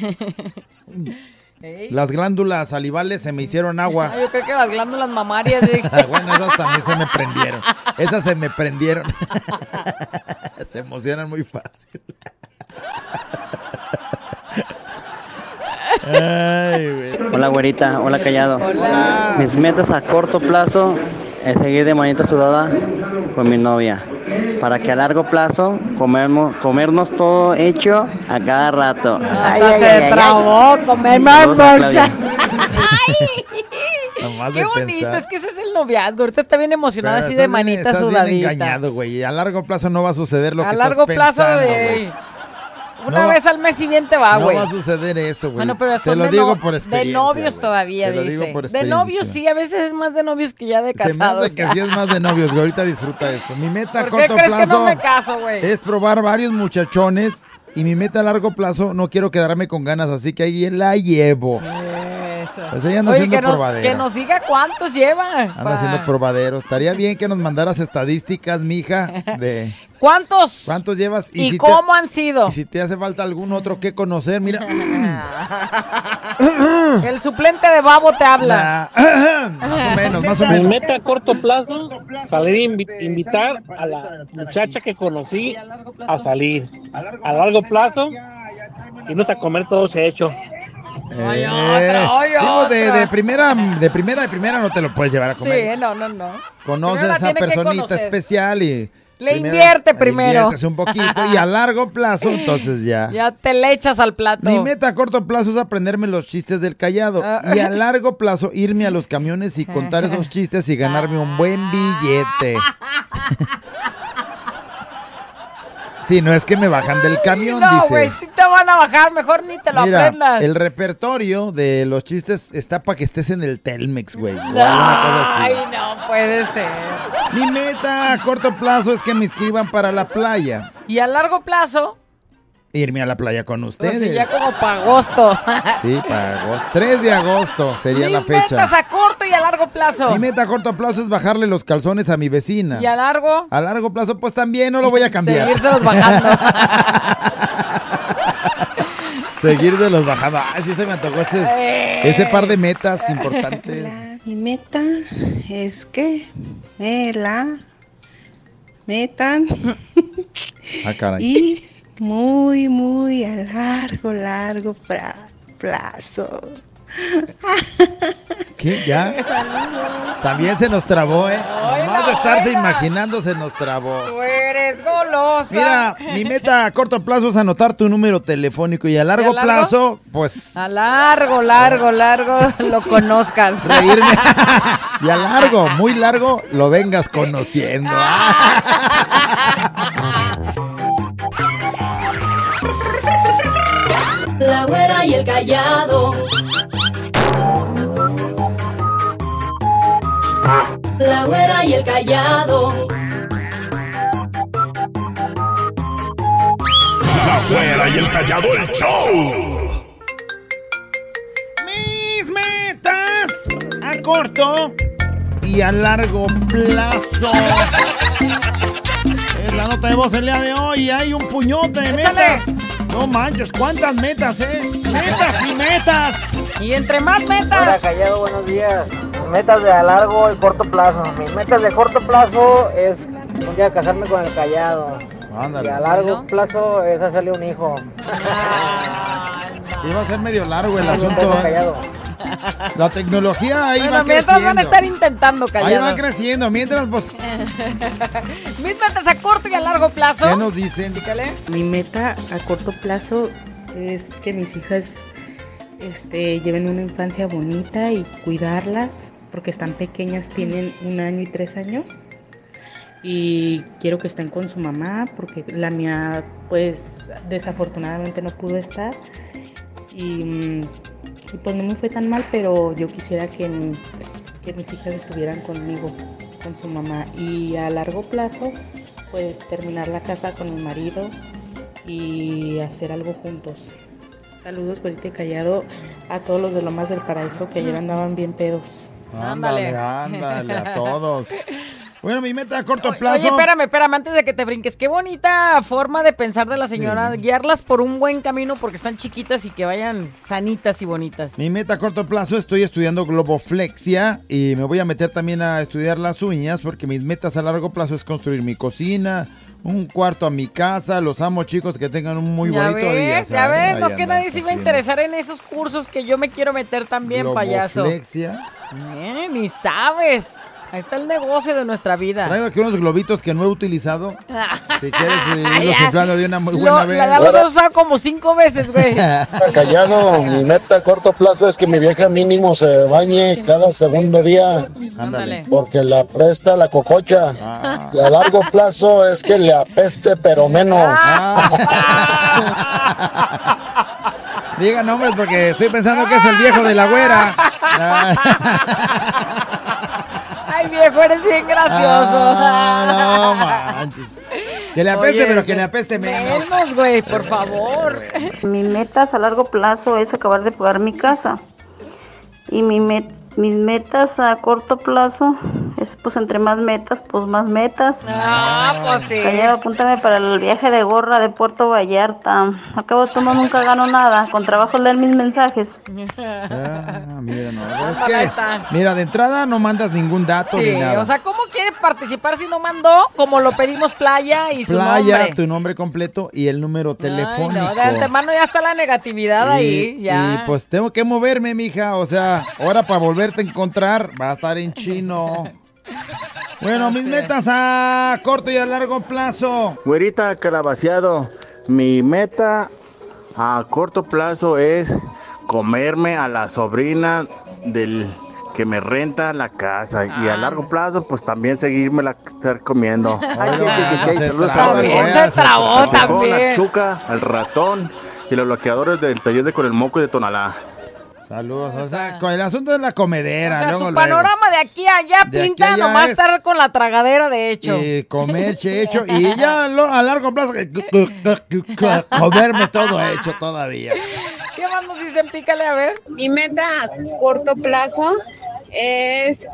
Las glándulas salivales se me hicieron agua. Ay, yo creo que las glándulas mamarias. sí. bueno, esas también se me prendieron. Esas se me prendieron. se emocionan muy fácil. Ay, güey. Hola güerita, hola callado. Hola. Mis metas a corto plazo es seguir de manita sudada con mi novia. Para que a largo plazo comernos, comernos todo hecho a cada rato. Ay, ay, se ay, trabó ay. comer más Saludos a bolsa. Nomás Qué de bonito, pensar. es que ese es el noviazgo. Ahorita está bien emocionado Pero así de bien- manita estás bien engañado, güey. A largo plazo no va a suceder lo a que largo estás plazo, pensando, güey. Una No vez al mes y bien te va, no güey. va a suceder eso, güey. Bueno, pero Te lo de digo no- por De experiencia. novios güey. todavía, Te lo dice. digo por de novios sí, a veces es más de novios que ya de Se me casados. hace que sí es más de novios, güey. Ahorita disfruta eso. Mi meta a ¿Por qué corto crees que plazo no me caso, es probar varios muchachones. Y mi meta a largo plazo no quiero quedarme con ganas, así que ahí la llevo. Eso. Pues ella anda Oye, haciendo que nos, probadero. que nos diga cuántos lleva. Anda pa- haciendo probadero. Estaría bien que nos mandaras estadísticas, mija, de ¿Cuántos? cuántos llevas ¿Y, si te- cómo han sido? y si te hace falta algún otro que conocer. Mira, El suplente de Babo te habla. más o menos, más o Mi menos. meta a corto plazo, salir a invitar a la muchacha que conocí a salir. A largo plazo, irnos a comer todo se hecho. Eh, otra, ay, de, otra. de primera, de primera, de primera no te lo puedes llevar a comer. Sí, no, no, no. Conoces a esa personita especial y... Le invierte primero. inviertes un poquito y a largo plazo, entonces ya. Ya te le echas al plato. Mi meta a corto plazo es aprenderme los chistes del callado. Ah. Y a largo plazo irme a los camiones y contar esos chistes y ganarme un buen billete. Sí, no es que me bajan del camión, no, dice. güey, si te van a bajar, mejor ni te lo Mira, aprendas. el repertorio de los chistes está para que estés en el Telmex, güey. o alguna cosa así. Ay, no puede ser. Mi meta a corto plazo es que me inscriban para la playa. Y a largo plazo, Irme a la playa con pues ustedes. sí, ya como para agosto. Sí, para agosto. 3 de agosto sería la fecha. metas a corto y a largo plazo. Mi meta a corto plazo es bajarle los calzones a mi vecina. Y a largo, A largo plazo, pues también no lo voy a cambiar. seguírselos bajando. Seguírselos bajando. Ay, sí se me antojó ese, Eh. ese par de metas importantes. Mi meta es que me la metan Ah, caray. y muy, muy a largo, largo pra- plazo. ¿Qué? ¿Ya? También se nos trabó, ¿eh? Más de estarse imaginando se nos trabó. Tú eres golosa. Mira, mi meta a corto plazo es anotar tu número telefónico y a largo, ¿Y a largo? plazo, pues A largo, largo, largo lo conozcas. reírme. y a largo, muy largo, lo vengas conociendo. La güera y el callado. La güera y el callado. La güera y el callado el show. Mis metas a corto y a largo plazo. Es la nota de voz el día de hoy. Hay un puñote de metas. No manches, ¿cuántas metas, eh? Metas y metas. Y entre más Hola, metas. Callado, buenos días. Metas de a largo y corto plazo. Mis metas de corto plazo es un día casarme con el Callado. Ándale. Y a largo plazo es hacerle un hijo. Sí, va a ser medio largo el Un asunto. eh. La tecnología ahí Bueno, va mientras creciendo. van a estar intentando, Ahí callado. va creciendo. Mientras, pues, Mis metas a corto y a largo plazo. ¿qué nos dicen? Dígale. Mi meta a corto plazo es que mis hijas este, lleven una infancia bonita y cuidarlas, porque están pequeñas, tienen un año y tres años. Y quiero que estén con su mamá, porque la mía, pues, desafortunadamente no pudo estar. Y, mm, y, pues no me fue tan mal, pero yo quisiera que, que mis hijas estuvieran conmigo, con su mamá. Y a largo plazo, pues terminar la casa con mi marido y hacer algo juntos. Saludos, Güerita y Callado, a todos los de Lomas del Paraíso que ayer andaban bien pedos. Ándale, ándale, a todos. Bueno, mi meta a corto plazo. Oye, espérame, espérame, antes de que te brinques. Qué bonita forma de pensar de la señora. Guiarlas por un buen camino porque están chiquitas y que vayan sanitas y bonitas. Mi meta a corto plazo estoy estudiando globoflexia y me voy a meter también a estudiar las uñas porque mis metas a largo plazo es construir mi cocina, un cuarto a mi casa, los amo chicos que tengan un muy ya bonito ves, día. ya ¿saben? ves, Ahí no que nadie se iba a interesar en esos cursos que yo me quiero meter también, payaso. Globoflexia. Eh, ni sabes. Ahí está el negocio de nuestra vida. Traigo aquí unos globitos que no he utilizado. Si quieres eh, irlos inflando de una muy Lo- buena la vez. la he usado como cinco veces, güey. Callado, mi meta a corto plazo es que mi vieja mínimo se bañe cada segundo día. Ándale. Porque la presta la cococha. Y a largo plazo es que le apeste, pero menos. Diga nombres porque estoy pensando que es el viejo de la güera. Viejo, eres bien gracioso. Ah, no manches. Que le apeste, Oye, pero que le apeste menos. Menos, güey, por favor. Mi metas a largo plazo es acabar de pagar mi casa. Y mi met- mis metas a corto plazo es pues entre más metas, pues más metas. Ah, pues sí. Callado, apúntame para el viaje de gorra de Puerto Vallarta. Al cabo tú no nunca gano nada. Con trabajo leer mis mensajes. Ah, mira, no. Es Ahí que, mira, de entrada no mandas ningún dato Sí, ni nada. o sea, ¿cómo participar si no mandó? Como lo pedimos playa y su Playa, nombre. tu nombre completo y el número Ay, telefónico. no, de antemano ya está la negatividad ahí, ya. y, pues tengo que moverme, mija. O sea, ahora para volverte a encontrar va a estar en chino. Bueno, mis metas a corto y a largo plazo. Güerita calabaciado, mi meta a corto plazo es comerme a la sobrina del que me renta la casa y a largo plazo pues también seguirme la estar comiendo. Ay, ay, ay, ay, se saludos trabó, a güey, Margot, se trabó al cejón, también. a Chuca, al ratón y los bloqueadores del taller de con el moco y de Tonalá. Saludos. O sea, con el asunto de la comedera. O sea, luego, su luego. panorama de aquí a allá De pinta a allá nomás es- estar con la tragadera de hecho. Y comer hecho y ya lo- a largo plazo comerme todo hecho todavía. ¿Qué más nos dicen? Pícale a ver. Mi meta a corto plazo es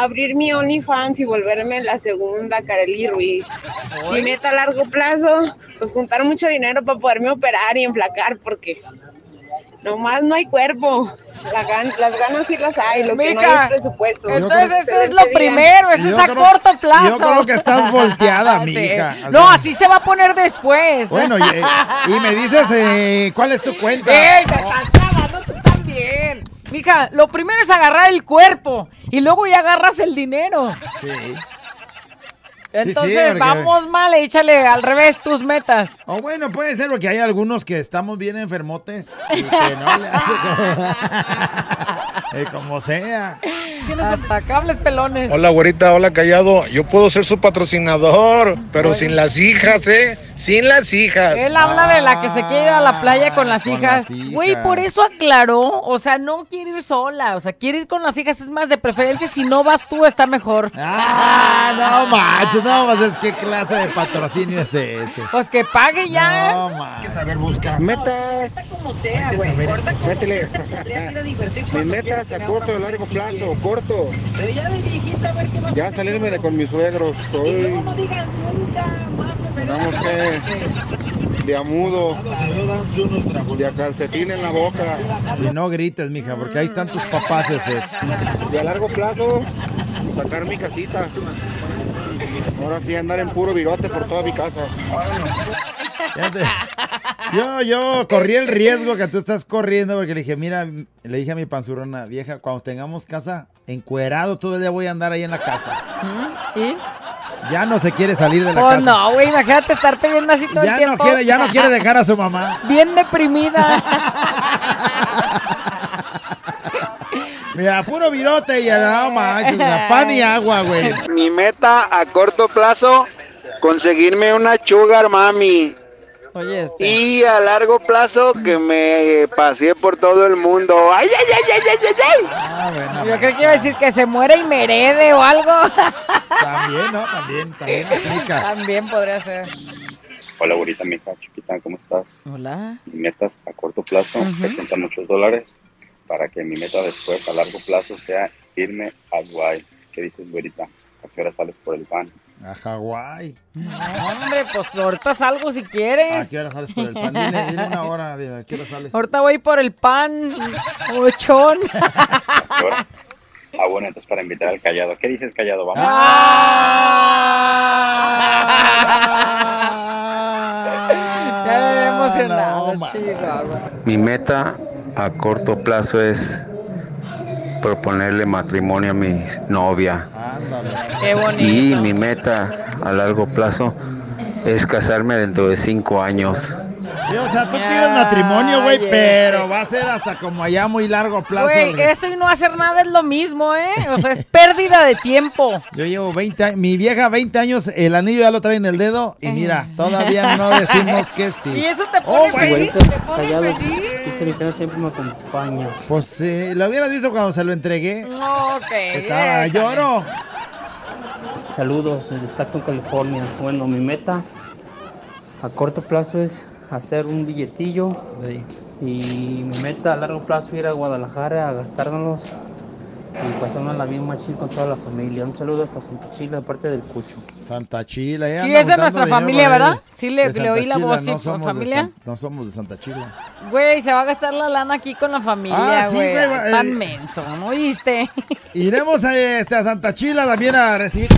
abrir mi OnlyFans y volverme la segunda Kareli Ruiz. Mi meta a largo plazo, pues juntar mucho dinero para poderme operar y enflacar porque nomás no hay cuerpo. La gan- las ganas sí las hay, lo que no hay es presupuesto. Entonces eso es lo día. primero, eso Yo es a creo- corto plazo. yo creo que estás volteada, Sí. mija. O No, así se va a poner después. Bueno, y, y me dices eh, cuál es tu cuenta. ¡Ey, te tú también! Mija, lo primero es agarrar el cuerpo y luego ya agarras el dinero. Sí. Entonces, porque- vamos mal, échale al revés tus metas. O bueno, puede ser porque hay algunos que estamos bien enfermotes y que no le hace como, Eh, como sea. Hasta cables pelones. Hola, güerita, hola, callado. Yo puedo ser su patrocinador, pero sin las hijas, ¿eh? Sin las hijas. Él habla de la que se quiere ir a la playa con las con hijas. Güey, por eso aclaró. O sea, no quiere ir sola. O sea, quiere ir con las hijas. Es más, de preferencia, si no vas tú, está mejor. Ah, no manches, no, pues es que clase de patrocinio es ese. Pues que pague ya. No manches. saber buscar. Metas. Métele. Mis metas a corto y largo plazo. Corto. Ya salirme de con mis suegros. Soy. Digamos que. De amudo. De a calcetín en la boca. Y no grites, mija, porque ahí están tus papás ese. Y a largo plazo. Sacar mi casita. Ahora sí andar en puro virote por toda mi casa. Fíjate, Yo, yo corrí el riesgo que tú estás corriendo porque le dije, mira, le dije a mi panzurrona, vieja, cuando tengamos casa, encuerado todo el día voy a andar ahí en la casa. ¿Y? Ya no se quiere salir de la Oh, casa. no, güey, imagínate estarte viendo así todo ya el tiempo. no quiere, ya no quiere dejar a su mamá. Bien deprimida. Mira, puro virote y o sea, pan y agua, güey. Mi meta a corto plazo, conseguirme una sugar mami. Oye, este. Y a largo plazo, que me pasee por todo el mundo. ¡Ay, ay, ay, ay, ay, ay! ay! Yo creo que iba a decir que se muere y me herede o algo. También, ¿no? También, también aplica. También podría ser. Hola, güerita, mi hija chiquita, ¿cómo estás? Hola. Mi metas a corto plazo, que cuentan muchos dólares, para que mi meta después a largo plazo sea irme a Dubái. ¿Qué dices, güerita? ¿A qué hora sales por el pan? A Hawái. No, hombre, pues ahorita salgo si quieres. ¿A qué hora sales por el pan? Dile, dile una hora, dile, ¿a qué hora sales? Ahorita voy por el pan, ochón. Ah, bueno, entonces para invitar al callado. ¿Qué dices, callado? Vamos. Ya me había emocionado, chica. Mi meta a corto plazo es proponerle matrimonio a mi novia. Qué bonito. Y mi meta a largo plazo es casarme dentro de cinco años. Sí, o sea, tú pides matrimonio, güey, pero va a ser hasta como allá muy largo plazo. Güey, eso y no hacer nada es lo mismo, ¿eh? O sea, es pérdida de tiempo. Yo llevo 20 años, mi vieja 20 años, el anillo ya lo trae en el dedo y mira, todavía no decimos que sí. Y eso te Oh, pone feliz, güey. te pone feliz. siempre me acompaña. Pues eh, lo hubieras visto cuando se lo entregué. Ok. Estaba lloro. Saludos desde Stockton, California. Bueno, mi meta a corto plazo es hacer un billetillo y mi meta a largo plazo ir a Guadalajara a gastárnoslos y pasárnosla bien machín con toda la familia. Un saludo hasta Santa Chila de parte del Cucho. Santa Chila. ya Sí, es de nuestra familia, ¿verdad? Sí, le- De le oí la voz, sí, somos de familia. San- no somos de Santa Chila. Güey, se va a gastar la lana aquí con la familia, Ah, sí, güey. va- Tan eh. menso, ¿no oíste? Iremos a, este, a Santa Chila también a recibir.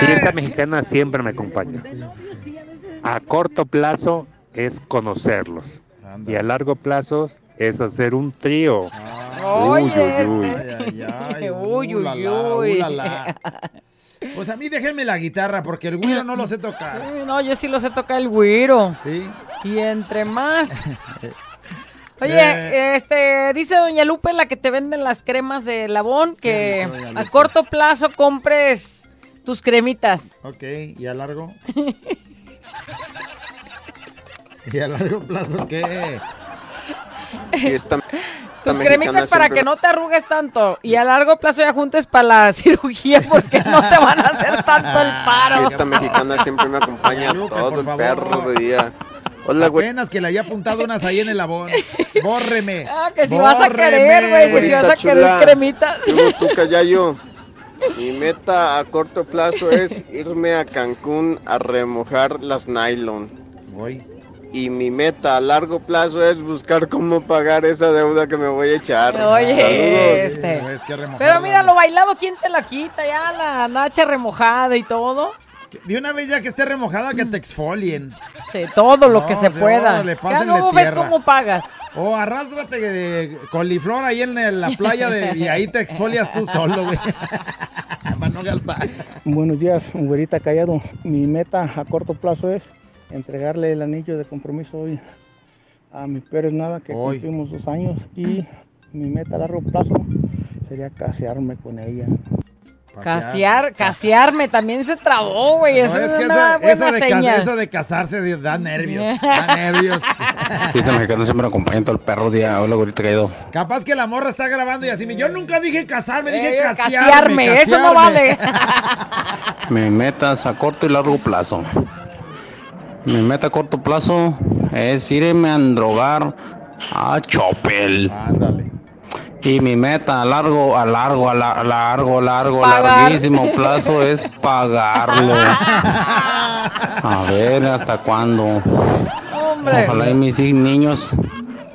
Fiesta mexicana siempre me acompaña. A corto plazo es conocerlos. Y a largo plazo es hacer un trío. Uy, uy. este. Uy, uy, uy. ulala. Pues a mí déjenme la guitarra porque el güiro no lo sé tocar. Sí, No, yo sí lo sé tocar el güiro. Sí. Y entre más. Oye, Eh. este, dice Doña Lupe, la que te venden las cremas de Labón, ¿Qué que a corto plazo compres tus cremitas. Ok, ¿y a largo? ¿Y a largo plazo qué? Tus cremitas para que no te arrugues tanto y a largo plazo ya juntes para la cirugía porque no te van a hacer tanto el paro. Esta mexicana siempre me acompaña todo el perro día. Hola, güey. Apenas que le había apuntado unas ahí en el labón. Bórreme. Ah, que si vas a querer, güey, que si vas a querer chula. cremitas. Tú, tú, Callayo. Mi meta a corto plazo es irme a Cancún a remojar las nylon. Voy. Y mi meta a largo plazo es buscar cómo pagar esa deuda que me voy a echar. Oye, este. Pero mira, lo bailado, ¿quién te la quita? Ya la nacha remojada y todo. De una vez ya que esté remojada, que te exfolien. Sí, todo lo No, que se pueda. órale, Ya luego ves cómo pagas. O arrástrate de coliflor ahí en la playa de, y ahí te exfolias tú solo, güey. Para no gastar. Buenos días, güerita callado. Mi meta a corto plazo es entregarle el anillo de compromiso hoy a mi Pérez Nada, que Hoy. cumplimos dos años. Y mi meta a largo plazo sería casearme con ella. Casear, casearme también se trabó, güey. No, Eso es es que una eso, eso buena de eso de casarse da nervios, da nervios. Fiesta mexicana siempre me acompaña todo el perro día. Hola, güerita caído. Capaz que la morra está grabando y así, me- yo nunca dije casarme, dije Eh, casearme. casearme, eso no vale. Mi meta es a corto y largo plazo. Mi meta a corto plazo es irme a drogar a Chopel. Ándale. Y mi meta a largo, a largo, a la- largo, largo, Pagar. larguísimo plazo es pagarlo. A ver hasta cuándo. Hombre. Ojalá y mis hi- niños,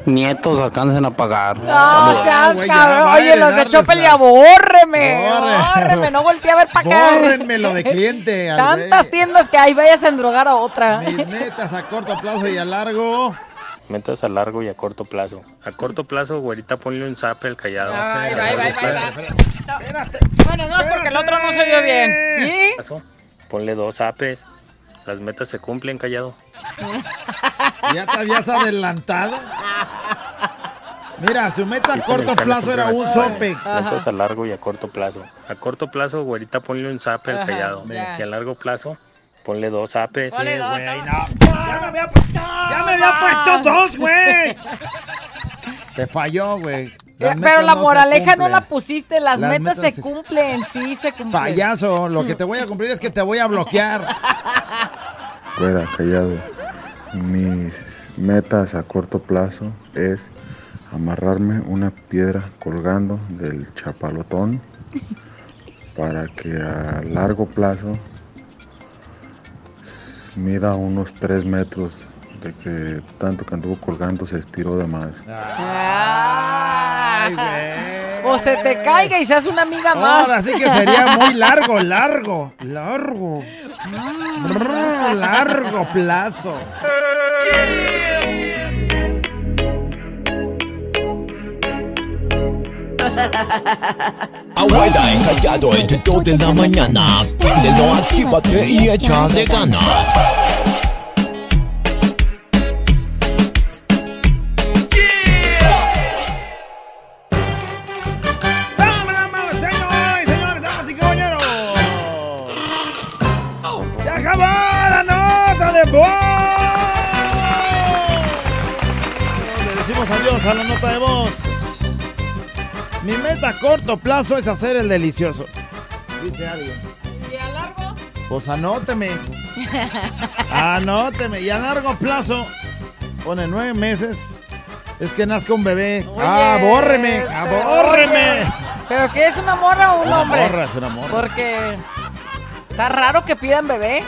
nietos alcancen a pagar. No Saludos. seas ya cabrón. Oye, los de Chopel ya bórreme. Bórreme, no volteé a ver para acá. Bórrenmelo de cliente. Tantas tiendas que hay, vayas a endrogar a otra. Mis metas a corto plazo y a largo. Metas a largo y a corto plazo. A corto plazo, güerita, ponle un zape al callado. Ay, va, va, va. Bueno, no, es porque el otro no se oyó bien. ¿Y? Ponle dos zapes. Las metas se cumplen, callado. Ya te habías adelantado. Mira, su meta a corto plazo era un sope. Metas a largo y a corto plazo. A corto plazo, güerita, ponle un zape al callado. Y a largo plazo, ponle dos zapes. Ponle dos, güey, no. Ya me había, ya me había puesto dos, güey. Te falló, güey. Las Pero la no se moraleja no la pusiste, las, Las metas, metas se se- cumplen, sí se cumplen. Payaso, lo que te voy a cumplir es que te voy a bloquear. Fuera, callado. Mis metas a corto plazo es amarrarme una piedra colgando del chapalotón para que a largo plazo mida unos 3 metros de que tanto que anduvo colgando se estiró de más. Ay, O se te caiga y seas una amiga más. Ahora sí que sería muy largo, largo, largo. Brr, largo plazo. Abuela encallado entre 2 de la mañana. Préndelo, actívate y échale ganas. A la nota de voz. Mi meta a corto plazo es hacer el delicioso. Dice alguien. ¿Y a largo? Pues anóteme. Anóteme. Y a largo plazo, pone nueve meses. Es que nazca un bebé. bórreme. Ah, pero, bórreme. oye, ¿Pero qué es una morra o un una hombre? morra, es una morra. Porque está raro que pidan bebé.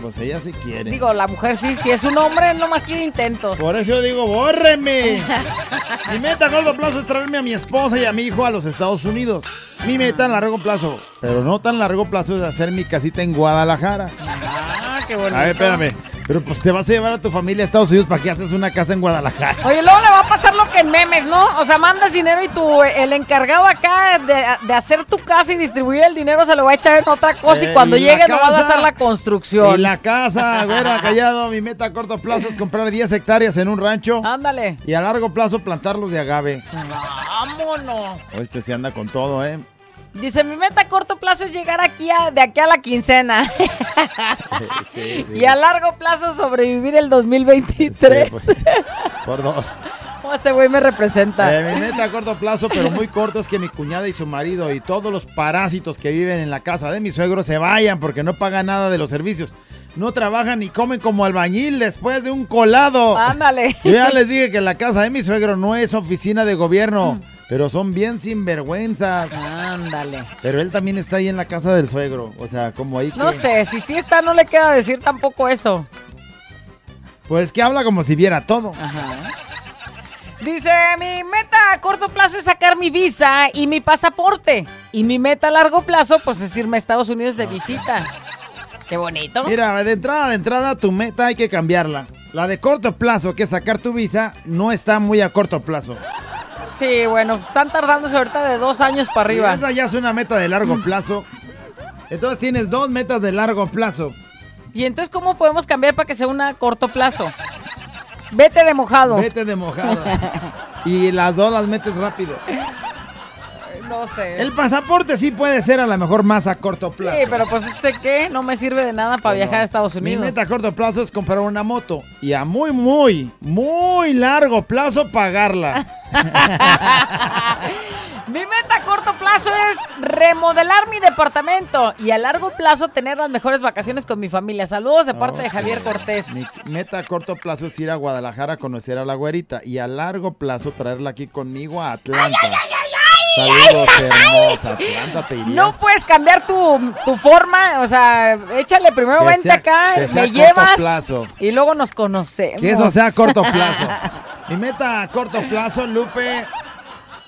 Pues ella sí quiere. Digo, la mujer sí, si es un hombre, no más quiere intentos. Por eso yo digo, bórreme. Mi meta a corto plazo es traerme a mi esposa y a mi hijo a los Estados Unidos. Mi meta a largo plazo, pero no tan largo plazo, es hacer mi casita en Guadalajara. Ah, qué bonito. A ver, espérame. Pero pues te vas a llevar a tu familia a Estados Unidos para que haces una casa en Guadalajara. Oye, luego le va a pasar lo que en memes, ¿no? O sea, mandas dinero y tú, el encargado acá de, de hacer tu casa y distribuir el dinero se lo va a echar en otra cosa Eh, y cuando y llegue no vas a hacer la construcción. Y la casa, güera, callado. Mi meta a corto plazo es comprar 10 hectáreas en un rancho. Ándale. Y a largo plazo plantarlos de agave. Vámonos. Este se anda con todo, ¿eh? Dice, mi meta a corto plazo es llegar aquí a- de aquí a la quincena. Sí, sí. y a largo plazo sobrevivir el 2023. Sí, pues, por dos. Oh, este güey me representa. Eh, mi meta a corto plazo, pero muy corto, es que mi cuñada y su marido y todos los parásitos que viven en la casa de mi suegro se vayan porque no pagan nada de los servicios. No trabajan ni comen como albañil después de un colado. Ándale. Yo ya les dije que la casa de mi suegro no es oficina de gobierno, pero son bien sinvergüenzas. Ándale. Pero él también está ahí en la casa del suegro. O sea, como ahí No que- sé, si sí está, no le queda decir tampoco eso. Pues que habla como si viera todo. Dice, mi meta a corto plazo es sacar mi visa y mi pasaporte. Y mi meta a largo plazo, pues es irme a Estados Unidos de visita. Qué bonito. Mira, de entrada, de entrada, tu meta hay que cambiarla. La de corto plazo, que es sacar tu visa, no está muy a corto plazo. Sí, bueno, están tardándose ahorita de dos años para Sí, arriba. esa ya es una meta de largo plazo. Entonces tienes dos metas de largo plazo. Y entonces, ¿cómo podemos cambiar para que sea una a corto plazo? Vete de mojado. Vete de mojado. y las dos las metes rápido. No sé. El pasaporte sí puede ser a lo mejor más a corto plazo. Sí, pero pues sé que no me sirve de nada para viajar a Estados Mi Unidos. meta a corto plazo es comprar una moto y a muy, muy, muy largo plazo pagarla. Mi meta a corto plazo es remodelar mi departamento y a largo plazo tener las mejores vacaciones con mi familia. Saludos de parte de. Javier Cortés. Mi meta a corto plazo es ir a Guadalajara a conocer a la güerita y a largo plazo traerla aquí conmigo a Atlanta. Saludos, hermosa. No puedes cambiar tu, tu forma, o sea, échale primero Que vente sea- acá, que sea me llevas plazo. y luego nos conocemos. Que eso sea a corto plazo. Mi meta a corto plazo, Lupe,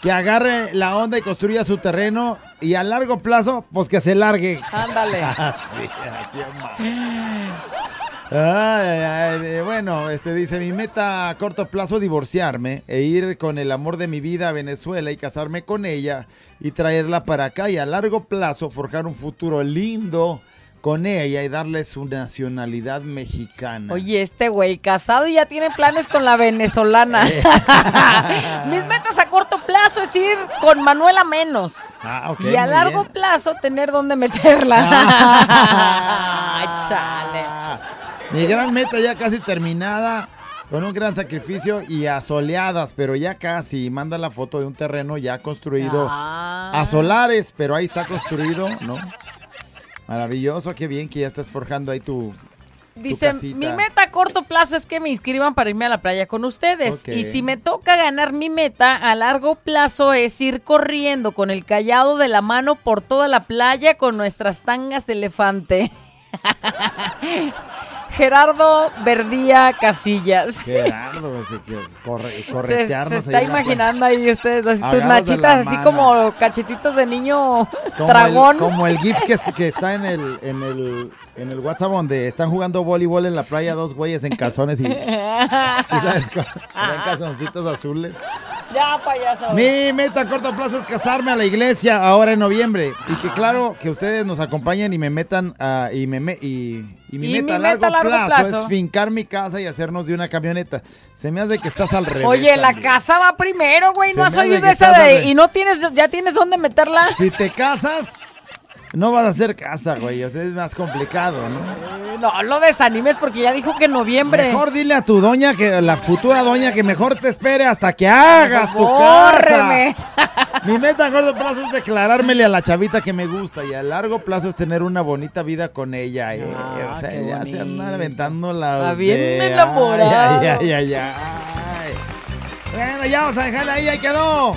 que agarre la onda y construya su terreno. Y a largo plazo, pues que se largue. Ándale. Así, así, Ay, ay, ay, eh, bueno, este dice mi meta a corto plazo divorciarme e ir con el amor de mi vida a Venezuela y casarme con ella y traerla para acá y a largo plazo forjar un futuro lindo con ella y darle su nacionalidad mexicana. Oye, este güey casado y ya tiene planes con la venezolana. Eh. Mis metas a corto plazo es ir con Manuela menos. Ah, y a largo bien. plazo tener dónde meterla. Ay, chale. Mi gran meta ya casi terminada, con un gran sacrificio y asoleadas, pero ya casi. Manda la foto de un terreno ya construido Ah. a solares, pero ahí está construido, ¿no? Maravilloso, qué bien que ya estás forjando ahí tu, Dice, mi meta a corto plazo es que me inscriban para irme a la playa con ustedes. Y si me toca ganar mi meta, a largo plazo es ir corriendo con el callado de la mano por toda la playa con nuestras tangas elefante. Gerardo Verdía Casillas. Gerardo, ese corre, Se, se corretearnos está ahí en imaginando ahí ustedes, así, tus nachitas así como cachetitos de niño Como dragón. El, como el GIF que, que está en el, en, el, en el WhatsApp donde están jugando voleibol en la playa dos güeyes en calzones y... ¿Sí sabes cuál? Traen calzoncitos azules. ya, payaso. Mi meta a corto plazo es casarme a la iglesia ahora en noviembre. Y que claro, que ustedes nos acompañen y me metan a... y, me, me- y, y mi Y meta, a, largo largo plazo, plazo. es fincar mi casa y hacernos de una camioneta. Se me hace que estás al revés. Oye, la también. casa va primero, güey. No has oído esa de. Y no tienes, ya tienes dónde meterla. Si te casas, no vas a hacer casa, güey. O sea, es más complicado, ¿no? Eh, No lo desanimes porque ya dijo que en noviembre. Mejor dile a tu doña que la futura doña que mejor te espere hasta que hagas tu Bórreme. casa. Mi meta a corto plazo es declarármele a la chavita que me gusta y a largo plazo es tener una bonita vida con ella. eh. o sea, ya se andan aventando la. Está bien enamorado. Ay, ay, ay, ay. Bueno, ya vamos a dejarla ahí, ahí quedó.